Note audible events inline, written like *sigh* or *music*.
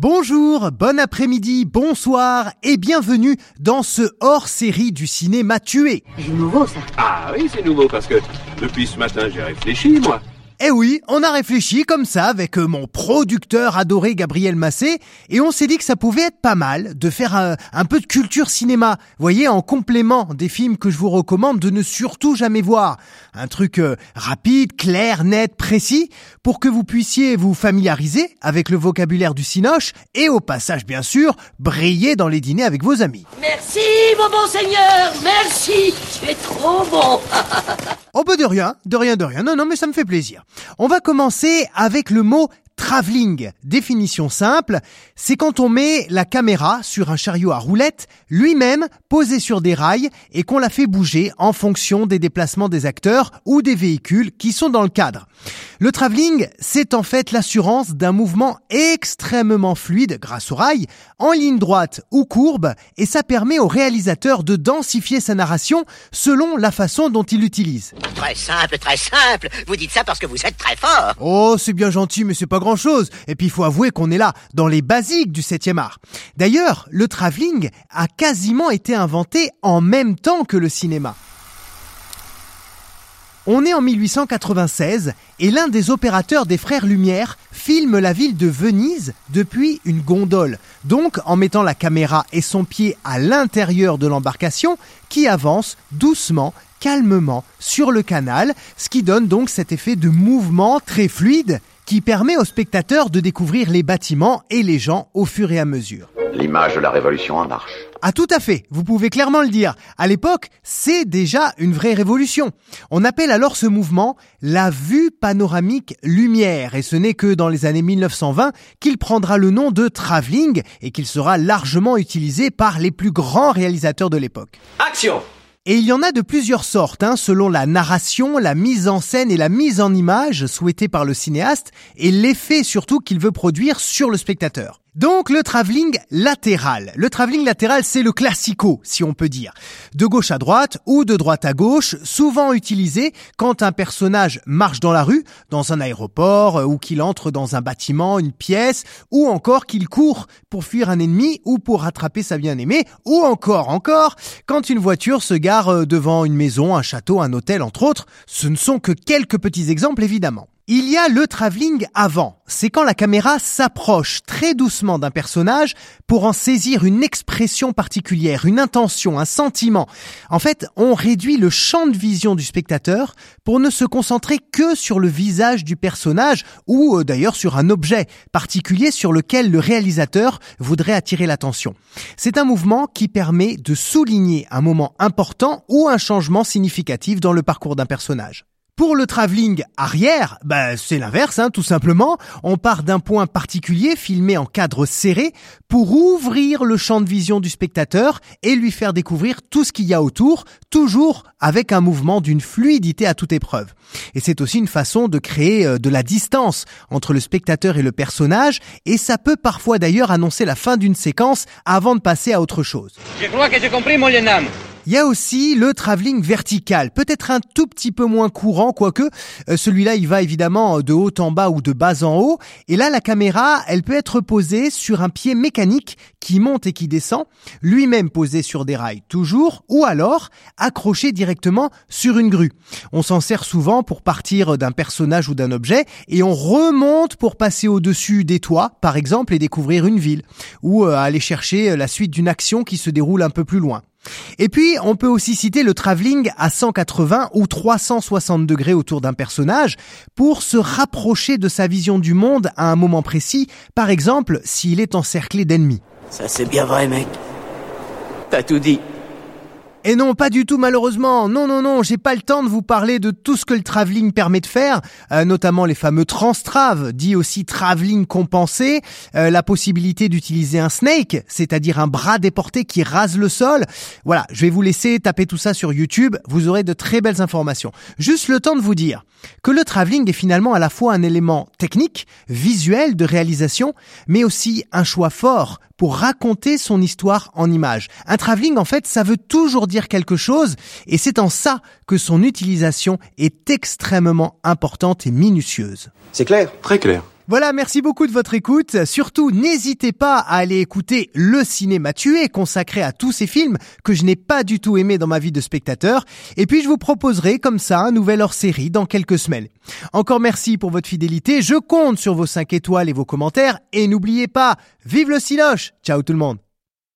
Bonjour, bon après-midi, bonsoir et bienvenue dans ce hors-série du cinéma tué. C'est nouveau ça. Ah oui, c'est nouveau parce que depuis ce matin, j'ai réfléchi, moi. Eh oui, on a réfléchi comme ça avec euh, mon producteur adoré Gabriel Massé et on s'est dit que ça pouvait être pas mal de faire un, un peu de culture cinéma, voyez, en complément des films que je vous recommande de ne surtout jamais voir. Un truc euh, rapide, clair, net, précis, pour que vous puissiez vous familiariser avec le vocabulaire du cinoche et au passage bien sûr, briller dans les dîners avec vos amis. Merci, mon bon seigneur, merci. Tu es trop bon. *laughs* Oh bah de rien, de rien, de rien. Non, non, mais ça me fait plaisir. On va commencer avec le mot travelling. Définition simple, c'est quand on met la caméra sur un chariot à roulettes, lui-même posé sur des rails et qu'on la fait bouger en fonction des déplacements des acteurs ou des véhicules qui sont dans le cadre. Le travelling, c'est en fait l'assurance d'un mouvement extrêmement fluide grâce aux rails, en ligne droite ou courbe, et ça permet au réalisateur de densifier sa narration selon la façon dont il l'utilise. Très simple, très simple. Vous dites ça parce que vous êtes très fort. Oh, c'est bien gentil, mais c'est pas grand Et puis il faut avouer qu'on est là, dans les basiques du 7 art. D'ailleurs, le travelling a quasiment été inventé en même temps que le cinéma. On est en 1896 et l'un des opérateurs des Frères Lumière filme la ville de Venise depuis une gondole, donc en mettant la caméra et son pied à l'intérieur de l'embarcation qui avance doucement, calmement sur le canal, ce qui donne donc cet effet de mouvement très fluide qui permet aux spectateurs de découvrir les bâtiments et les gens au fur et à mesure. L'image de la révolution en marche. Ah tout à fait, vous pouvez clairement le dire. À l'époque, c'est déjà une vraie révolution. On appelle alors ce mouvement la vue panoramique lumière et ce n'est que dans les années 1920 qu'il prendra le nom de travelling et qu'il sera largement utilisé par les plus grands réalisateurs de l'époque. Action Et il y en a de plusieurs sortes, hein, selon la narration, la mise en scène et la mise en image souhaitée par le cinéaste et l'effet surtout qu'il veut produire sur le spectateur. Donc le travelling latéral. Le travelling latéral, c'est le classico, si on peut dire. De gauche à droite ou de droite à gauche, souvent utilisé quand un personnage marche dans la rue, dans un aéroport, euh, ou qu'il entre dans un bâtiment, une pièce, ou encore qu'il court pour fuir un ennemi ou pour rattraper sa bien-aimée, ou encore, encore, quand une voiture se gare euh, devant une maison, un château, un hôtel, entre autres. Ce ne sont que quelques petits exemples, évidemment. Il y a le travelling avant. C'est quand la caméra s'approche très doucement d'un personnage pour en saisir une expression particulière, une intention, un sentiment. En fait, on réduit le champ de vision du spectateur pour ne se concentrer que sur le visage du personnage ou euh, d'ailleurs sur un objet particulier sur lequel le réalisateur voudrait attirer l'attention. C'est un mouvement qui permet de souligner un moment important ou un changement significatif dans le parcours d'un personnage. Pour le travelling arrière, bah, c'est l'inverse, hein, tout simplement. On part d'un point particulier filmé en cadre serré pour ouvrir le champ de vision du spectateur et lui faire découvrir tout ce qu'il y a autour, toujours avec un mouvement d'une fluidité à toute épreuve. Et c'est aussi une façon de créer euh, de la distance entre le spectateur et le personnage et ça peut parfois d'ailleurs annoncer la fin d'une séquence avant de passer à autre chose. Je crois que j'ai compris, mon. Il y a aussi le travelling vertical, peut-être un tout petit peu moins courant, quoique euh, celui-là il va évidemment de haut en bas ou de bas en haut. Et là la caméra, elle peut être posée sur un pied mécanique qui monte et qui descend, lui-même posé sur des rails toujours, ou alors accroché directement sur une grue. On s'en sert souvent pour partir d'un personnage ou d'un objet et on remonte pour passer au-dessus des toits, par exemple, et découvrir une ville, ou euh, aller chercher la suite d'une action qui se déroule un peu plus loin. Et puis, on peut aussi citer le travelling à 180 ou 360 degrés autour d'un personnage pour se rapprocher de sa vision du monde à un moment précis, par exemple s'il est encerclé d'ennemis. Ça c'est bien vrai, mec. T'as tout dit. Et non, pas du tout malheureusement. Non, non, non, j'ai pas le temps de vous parler de tout ce que le travelling permet de faire, euh, notamment les fameux transtraves, dit aussi travelling compensé, euh, la possibilité d'utiliser un snake, c'est-à-dire un bras déporté qui rase le sol. Voilà, je vais vous laisser taper tout ça sur YouTube, vous aurez de très belles informations. Juste le temps de vous dire que le travelling est finalement à la fois un élément technique, visuel de réalisation, mais aussi un choix fort pour raconter son histoire en images. Un travelling, en fait, ça veut toujours dire quelque chose, et c'est en ça que son utilisation est extrêmement importante et minutieuse. C'est clair Très clair. Voilà, merci beaucoup de votre écoute. Surtout, n'hésitez pas à aller écouter Le Cinéma Tué, consacré à tous ces films que je n'ai pas du tout aimés dans ma vie de spectateur. Et puis, je vous proposerai comme ça un nouvel hors-série dans quelques semaines. Encore merci pour votre fidélité. Je compte sur vos 5 étoiles et vos commentaires. Et n'oubliez pas, vive le Cinoche Ciao tout le monde